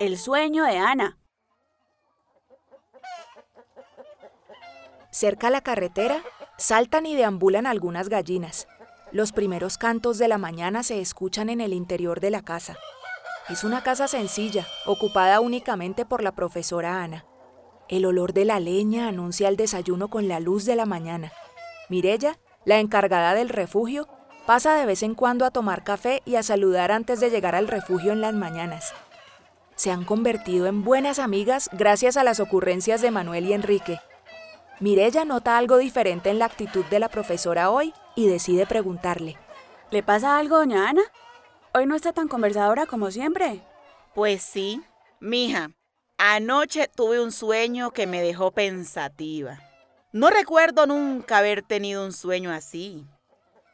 El sueño de Ana. Cerca a la carretera, saltan y deambulan algunas gallinas. Los primeros cantos de la mañana se escuchan en el interior de la casa. Es una casa sencilla, ocupada únicamente por la profesora Ana. El olor de la leña anuncia el desayuno con la luz de la mañana. Mirella, la encargada del refugio, pasa de vez en cuando a tomar café y a saludar antes de llegar al refugio en las mañanas se han convertido en buenas amigas gracias a las ocurrencias de Manuel y Enrique. Mirella nota algo diferente en la actitud de la profesora hoy y decide preguntarle. ¿Le pasa algo, doña Ana? Hoy no está tan conversadora como siempre. Pues sí, mija. Anoche tuve un sueño que me dejó pensativa. No recuerdo nunca haber tenido un sueño así.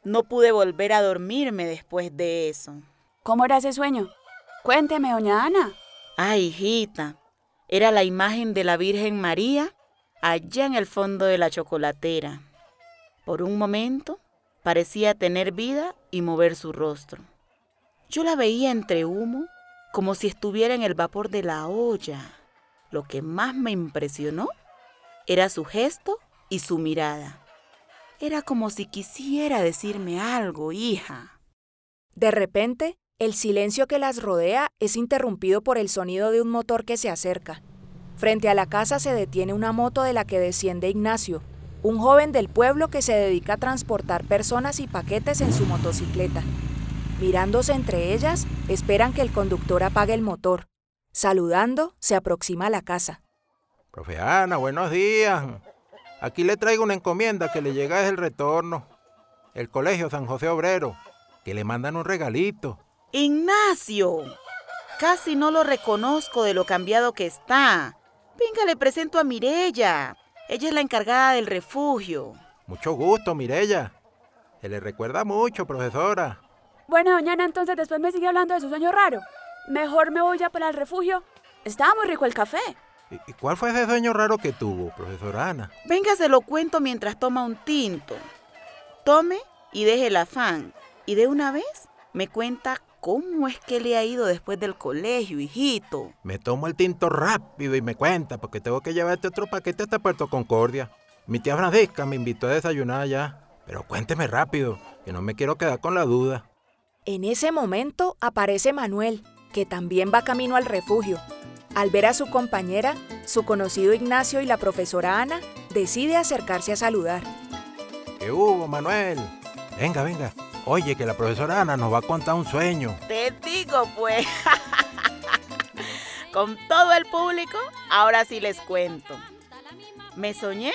No pude volver a dormirme después de eso. ¿Cómo era ese sueño? Cuénteme, doña Ana. Ay, hijita, era la imagen de la Virgen María allá en el fondo de la chocolatera. Por un momento parecía tener vida y mover su rostro. Yo la veía entre humo, como si estuviera en el vapor de la olla. Lo que más me impresionó era su gesto y su mirada. Era como si quisiera decirme algo, hija. De repente, el silencio que las rodea es interrumpido por el sonido de un motor que se acerca. Frente a la casa se detiene una moto de la que desciende Ignacio, un joven del pueblo que se dedica a transportar personas y paquetes en su motocicleta. Mirándose entre ellas, esperan que el conductor apague el motor. Saludando, se aproxima a la casa. Profe Ana, buenos días. Aquí le traigo una encomienda que le llega desde el retorno. El Colegio San José Obrero, que le mandan un regalito. Ignacio. Casi no lo reconozco de lo cambiado que está. Venga, le presento a Mirella. Ella es la encargada del refugio. Mucho gusto, Mirella. Se le recuerda mucho, profesora. Bueno, doñana, entonces después me sigue hablando de su sueño raro. Mejor me voy ya para el refugio. Estaba muy rico el café. ¿Y cuál fue ese sueño raro que tuvo, profesora Ana? Venga, se lo cuento mientras toma un tinto. Tome y deje el afán. Y de una vez me cuenta ¿Cómo es que le ha ido después del colegio, hijito? Me tomo el tinto rápido y me cuenta, porque tengo que llevarte otro paquete hasta Puerto Concordia. Mi tía Francisca me invitó a desayunar allá. Pero cuénteme rápido, que no me quiero quedar con la duda. En ese momento aparece Manuel, que también va camino al refugio. Al ver a su compañera, su conocido Ignacio y la profesora Ana, decide acercarse a saludar. ¿Qué hubo, Manuel? Venga, venga, Oye, que la profesora Ana nos va a contar un sueño. Te digo, pues. Con todo el público, ahora sí les cuento. Me soñé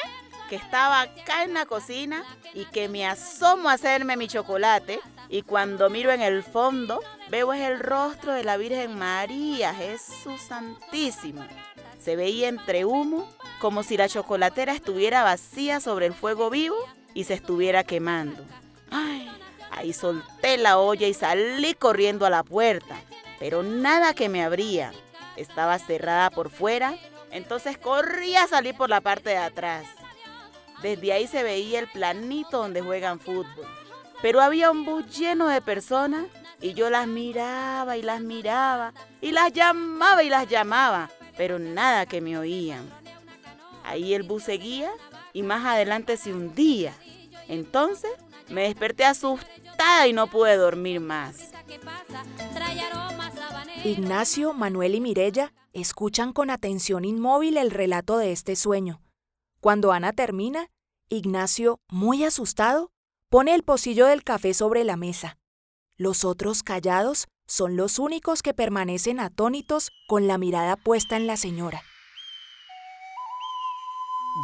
que estaba acá en la cocina y que me asomo a hacerme mi chocolate y cuando miro en el fondo veo es el rostro de la Virgen María, Jesús Santísimo. Se veía entre humo como si la chocolatera estuviera vacía sobre el fuego vivo y se estuviera quemando. Ay, Ahí solté la olla y salí corriendo a la puerta, pero nada que me abría. Estaba cerrada por fuera, entonces corrí a salir por la parte de atrás. Desde ahí se veía el planito donde juegan fútbol. Pero había un bus lleno de personas y yo las miraba y las miraba y las llamaba y las llamaba, pero nada que me oían. Ahí el bus seguía y más adelante se hundía. Entonces me desperté asustada y no pude dormir más. Ignacio, Manuel y Mirella escuchan con atención inmóvil el relato de este sueño. Cuando Ana termina, Ignacio, muy asustado, pone el pocillo del café sobre la mesa. Los otros callados son los únicos que permanecen atónitos con la mirada puesta en la señora.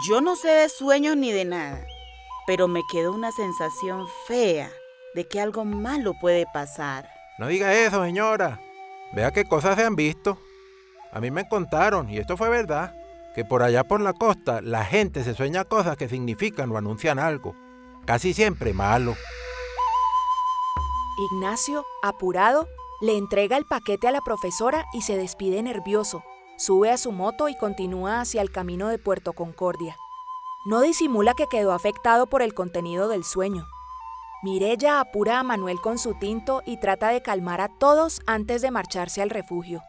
Yo no sé de sueños ni de nada pero me quedó una sensación fea de que algo malo puede pasar. No diga eso, señora. Vea qué cosas se han visto. A mí me contaron, y esto fue verdad, que por allá por la costa la gente se sueña cosas que significan o anuncian algo, casi siempre malo. Ignacio, apurado, le entrega el paquete a la profesora y se despide nervioso. Sube a su moto y continúa hacia el camino de Puerto Concordia. No disimula que quedó afectado por el contenido del sueño. Mirella apura a Manuel con su tinto y trata de calmar a todos antes de marcharse al refugio.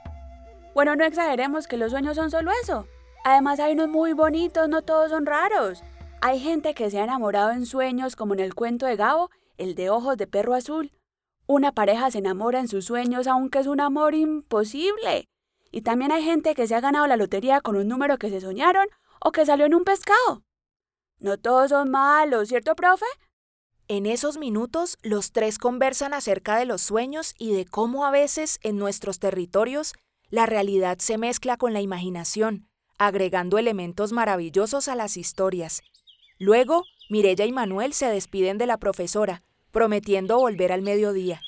Bueno, no exageremos que los sueños son solo eso. Además hay unos muy bonitos, no todos son raros. Hay gente que se ha enamorado en sueños, como en el cuento de Gabo, el de ojos de perro azul. Una pareja se enamora en sus sueños, aunque es un amor imposible. Y también hay gente que se ha ganado la lotería con un número que se soñaron o que salió en un pescado. No todos son malos, ¿cierto, profe? En esos minutos, los tres conversan acerca de los sueños y de cómo a veces en nuestros territorios la realidad se mezcla con la imaginación, agregando elementos maravillosos a las historias. Luego, Mirella y Manuel se despiden de la profesora, prometiendo volver al mediodía.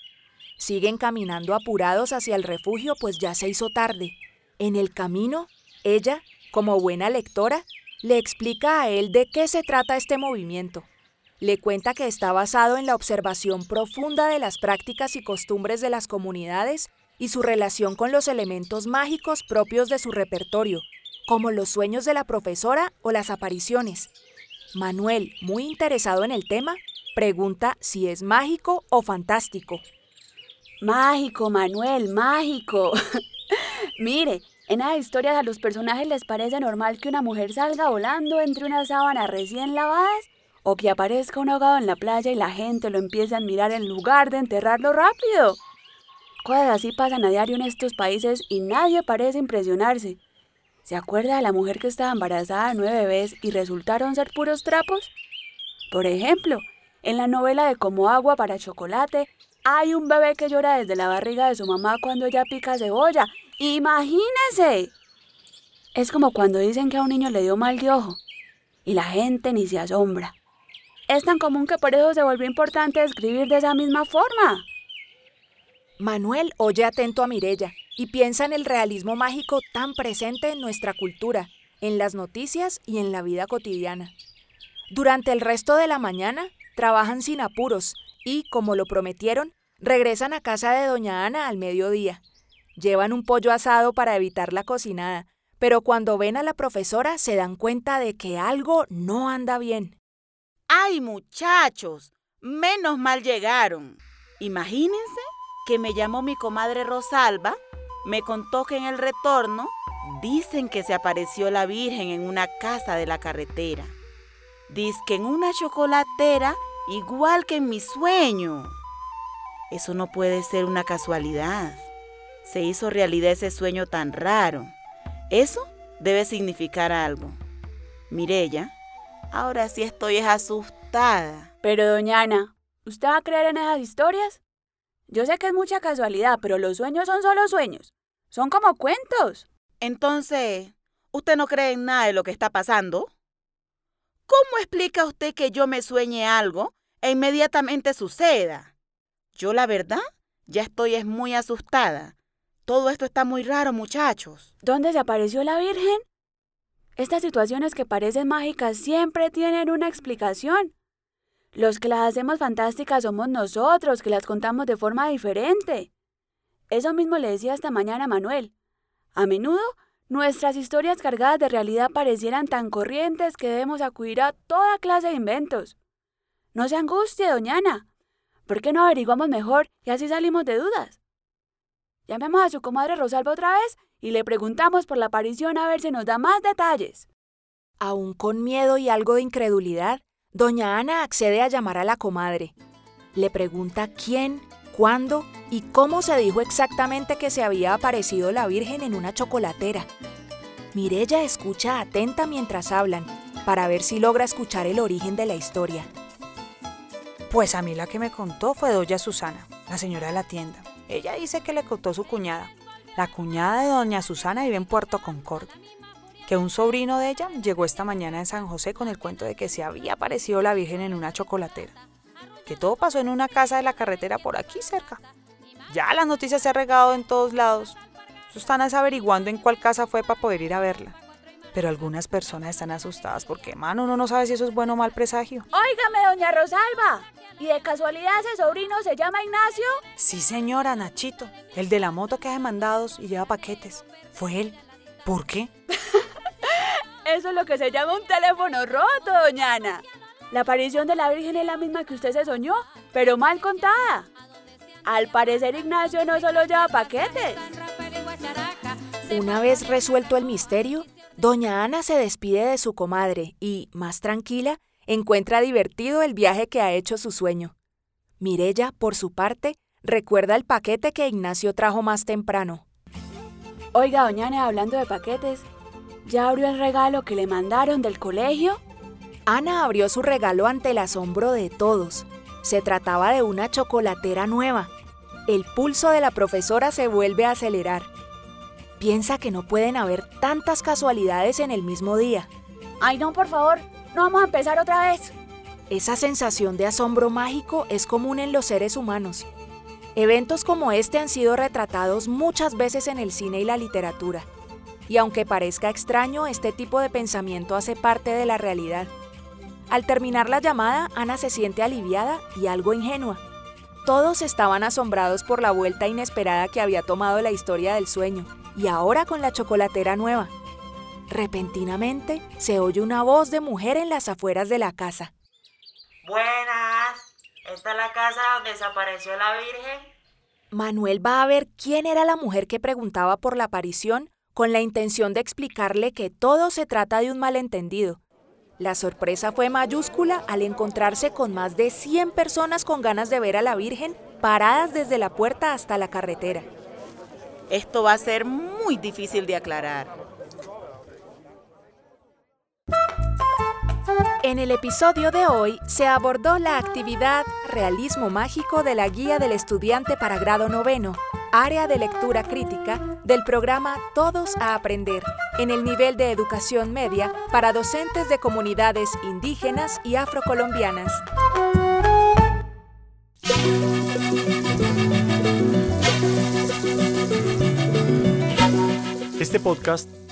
Siguen caminando apurados hacia el refugio, pues ya se hizo tarde. En el camino, ella, como buena lectora, le explica a él de qué se trata este movimiento. Le cuenta que está basado en la observación profunda de las prácticas y costumbres de las comunidades y su relación con los elementos mágicos propios de su repertorio, como los sueños de la profesora o las apariciones. Manuel, muy interesado en el tema, Pregunta si es mágico o fantástico. Mágico, Manuel, mágico. Mire, en las historias a los personajes les parece normal que una mujer salga volando entre unas sábanas recién lavadas o que aparezca un ahogado en la playa y la gente lo empiece a admirar en lugar de enterrarlo rápido. Cosas así pasan a diario en estos países y nadie parece impresionarse. ¿Se acuerda de la mujer que estaba embarazada nueve bebés y resultaron ser puros trapos? Por ejemplo, en la novela de Como agua para chocolate, hay un bebé que llora desde la barriga de su mamá cuando ella pica cebolla. ¡Imagínese! Es como cuando dicen que a un niño le dio mal de ojo y la gente ni se asombra. Es tan común que por eso se volvió importante escribir de esa misma forma. Manuel oye atento a Mirella y piensa en el realismo mágico tan presente en nuestra cultura, en las noticias y en la vida cotidiana. Durante el resto de la mañana, trabajan sin apuros y, como lo prometieron, regresan a casa de doña Ana al mediodía. Llevan un pollo asado para evitar la cocinada, pero cuando ven a la profesora se dan cuenta de que algo no anda bien. ¡Ay, muchachos! Menos mal llegaron. Imagínense que me llamó mi comadre Rosalba, me contó que en el retorno dicen que se apareció la Virgen en una casa de la carretera. Dice que en una chocolatera igual que en mi sueño. Eso no puede ser una casualidad. Se hizo realidad ese sueño tan raro. Eso debe significar algo. Mirella, ahora sí estoy asustada. Pero, doña Ana, ¿usted va a creer en esas historias? Yo sé que es mucha casualidad, pero los sueños son solo sueños. Son como cuentos. Entonces, ¿usted no cree en nada de lo que está pasando? ¿Cómo explica usted que yo me sueñe algo e inmediatamente suceda. Yo la verdad ya estoy es muy asustada. Todo esto está muy raro, muchachos. ¿Dónde se apareció la Virgen? Estas situaciones que parecen mágicas siempre tienen una explicación. Los que las hacemos fantásticas somos nosotros, que las contamos de forma diferente. Eso mismo le decía esta mañana a Manuel. A menudo, nuestras historias cargadas de realidad parecieran tan corrientes que debemos acudir a toda clase de inventos. No se angustie, doña Ana. ¿Por qué no averiguamos mejor y así salimos de dudas? Llamemos a su comadre Rosalba otra vez y le preguntamos por la aparición a ver si nos da más detalles. Aún con miedo y algo de incredulidad, doña Ana accede a llamar a la comadre. Le pregunta quién, cuándo y cómo se dijo exactamente que se había aparecido la Virgen en una chocolatera. Mirella escucha atenta mientras hablan, para ver si logra escuchar el origen de la historia. Pues a mí la que me contó fue doña Susana, la señora de la tienda. Ella dice que le contó su cuñada. La cuñada de doña Susana vive en Puerto Concordia. Que un sobrino de ella llegó esta mañana en San José con el cuento de que se había aparecido la Virgen en una chocolatera. Que todo pasó en una casa de la carretera por aquí cerca. Ya las noticias se han regado en todos lados. Están averiguando en cuál casa fue para poder ir a verla. Pero algunas personas están asustadas porque, mano, uno no sabe si eso es bueno o mal presagio. Óigame, doña Rosalba. ¿Y de casualidad ese sobrino se llama Ignacio? Sí, señora, Nachito. El de la moto que hace mandados y lleva paquetes. Fue él. ¿Por qué? Eso es lo que se llama un teléfono roto, doña Ana. La aparición de la Virgen es la misma que usted se soñó, pero mal contada. Al parecer Ignacio no solo lleva paquetes. Una vez resuelto el misterio, doña Ana se despide de su comadre y, más tranquila, encuentra divertido el viaje que ha hecho su sueño. Mirella, por su parte, recuerda el paquete que Ignacio trajo más temprano. Oiga, doña Ana, hablando de paquetes, ¿Ya abrió el regalo que le mandaron del colegio? Ana abrió su regalo ante el asombro de todos. Se trataba de una chocolatera nueva. El pulso de la profesora se vuelve a acelerar. Piensa que no pueden haber tantas casualidades en el mismo día. Ay, no, por favor, no vamos a empezar otra vez. Esa sensación de asombro mágico es común en los seres humanos. Eventos como este han sido retratados muchas veces en el cine y la literatura. Y aunque parezca extraño, este tipo de pensamiento hace parte de la realidad. Al terminar la llamada, Ana se siente aliviada y algo ingenua. Todos estaban asombrados por la vuelta inesperada que había tomado la historia del sueño, y ahora con la chocolatera nueva. Repentinamente se oye una voz de mujer en las afueras de la casa. Buenas, ¿esta es la casa donde desapareció la Virgen? Manuel va a ver quién era la mujer que preguntaba por la aparición con la intención de explicarle que todo se trata de un malentendido. La sorpresa fue mayúscula al encontrarse con más de 100 personas con ganas de ver a la Virgen paradas desde la puerta hasta la carretera. Esto va a ser muy difícil de aclarar. En el episodio de hoy se abordó la actividad Realismo Mágico de la Guía del Estudiante para Grado Noveno, área de lectura crítica del programa Todos a Aprender, en el nivel de educación media para docentes de comunidades indígenas y afrocolombianas. Este podcast